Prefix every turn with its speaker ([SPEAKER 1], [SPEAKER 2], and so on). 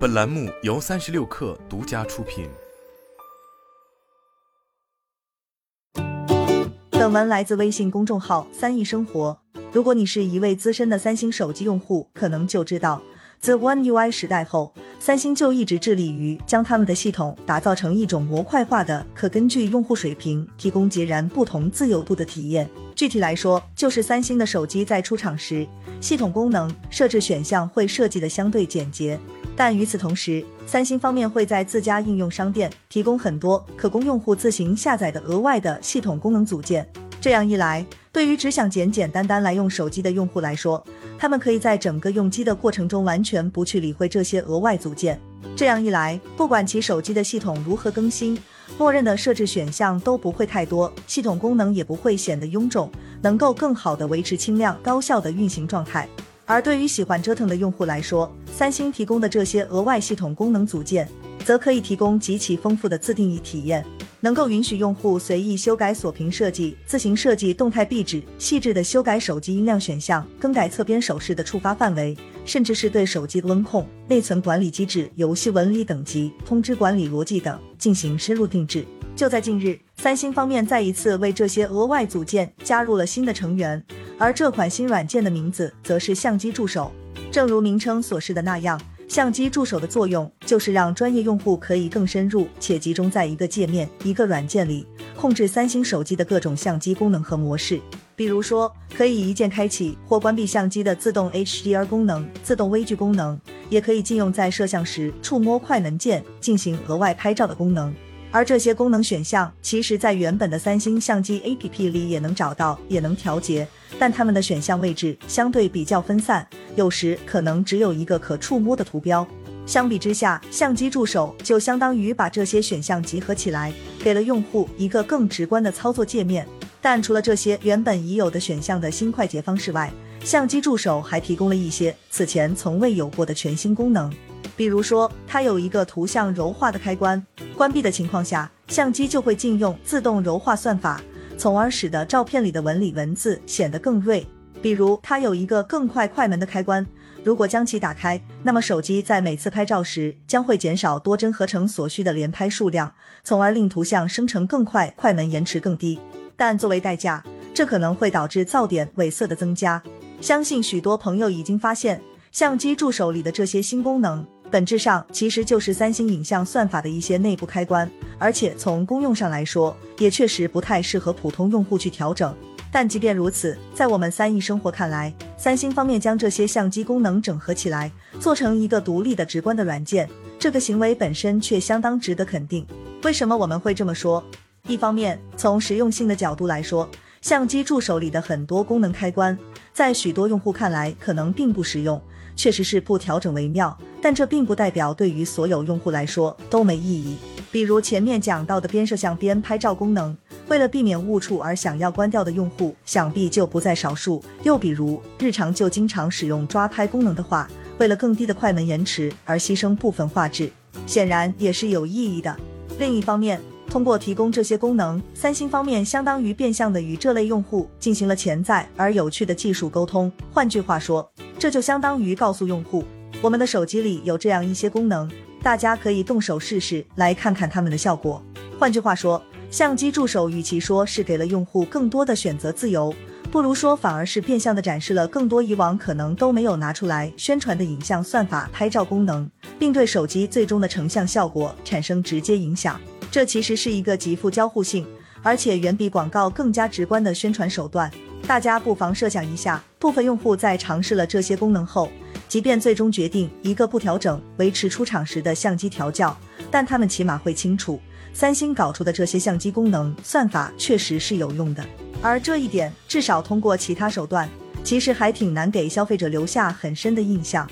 [SPEAKER 1] 本栏目由三十六氪独家出品。
[SPEAKER 2] 本文来自微信公众号“三亿生活”。如果你是一位资深的三星手机用户，可能就知道，自 One UI 时代后，三星就一直致力于将他们的系统打造成一种模块化的、可根据用户水平提供截然不同自由度的体验。具体来说，就是三星的手机在出厂时，系统功能设置选项会设计的相对简洁。但与此同时，三星方面会在自家应用商店提供很多可供用户自行下载的额外的系统功能组件。这样一来，对于只想简简单单来用手机的用户来说，他们可以在整个用机的过程中完全不去理会这些额外组件。这样一来，不管其手机的系统如何更新，默认的设置选项都不会太多，系统功能也不会显得臃肿，能够更好的维持轻量高效的运行状态。而对于喜欢折腾的用户来说，三星提供的这些额外系统功能组件，则可以提供极其丰富的自定义体验，能够允许用户随意修改锁屏设计、自行设计动态壁纸、细致的修改手机音量选项、更改侧边手势的触发范围，甚至是对手机温控、内存管理机制、游戏纹理等级、通知管理逻辑等进行深入定制。就在近日，三星方面再一次为这些额外组件加入了新的成员。而这款新软件的名字则是相机助手。正如名称所示的那样，相机助手的作用就是让专业用户可以更深入且集中在一个界面、一个软件里控制三星手机的各种相机功能和模式。比如说，可以一键开启或关闭相机的自动 HDR 功能、自动微距功能，也可以禁用在摄像时触摸快门键进行额外拍照的功能。而这些功能选项，其实在原本的三星相机 APP 里也能找到，也能调节。但它们的选项位置相对比较分散，有时可能只有一个可触摸的图标。相比之下，相机助手就相当于把这些选项集合起来，给了用户一个更直观的操作界面。但除了这些原本已有的选项的新快捷方式外，相机助手还提供了一些此前从未有过的全新功能。比如说，它有一个图像柔化的开关，关闭的情况下，相机就会禁用自动柔化算法。从而使得照片里的纹理文字显得更锐。比如，它有一个更快快门的开关，如果将其打开，那么手机在每次拍照时将会减少多帧合成所需的连拍数量，从而令图像生成更快，快门延迟更低。但作为代价，这可能会导致噪点、尾色的增加。相信许多朋友已经发现，相机助手里的这些新功能。本质上其实就是三星影像算法的一些内部开关，而且从功用上来说，也确实不太适合普通用户去调整。但即便如此，在我们三亿生活看来，三星方面将这些相机功能整合起来，做成一个独立的直观的软件，这个行为本身却相当值得肯定。为什么我们会这么说？一方面，从实用性的角度来说，相机助手里的很多功能开关，在许多用户看来可能并不实用，确实是不调整为妙。但这并不代表对于所有用户来说都没意义。比如前面讲到的边摄像边拍照功能，为了避免误触而想要关掉的用户，想必就不在少数。又比如日常就经常使用抓拍功能的话，为了更低的快门延迟而牺牲部分画质，显然也是有意义的。另一方面，通过提供这些功能，三星方面相当于变相的与这类用户进行了潜在而有趣的技术沟通。换句话说，这就相当于告诉用户。我们的手机里有这样一些功能，大家可以动手试试，来看看它们的效果。换句话说，相机助手与其说是给了用户更多的选择自由，不如说反而是变相的展示了更多以往可能都没有拿出来宣传的影像算法、拍照功能，并对手机最终的成像效果产生直接影响。这其实是一个极富交互性，而且远比广告更加直观的宣传手段。大家不妨设想一下，部分用户在尝试了这些功能后。即便最终决定一个不调整，维持出厂时的相机调教，但他们起码会清楚，三星搞出的这些相机功能算法确实是有用的。而这一点，至少通过其他手段，其实还挺难给消费者留下很深的印象。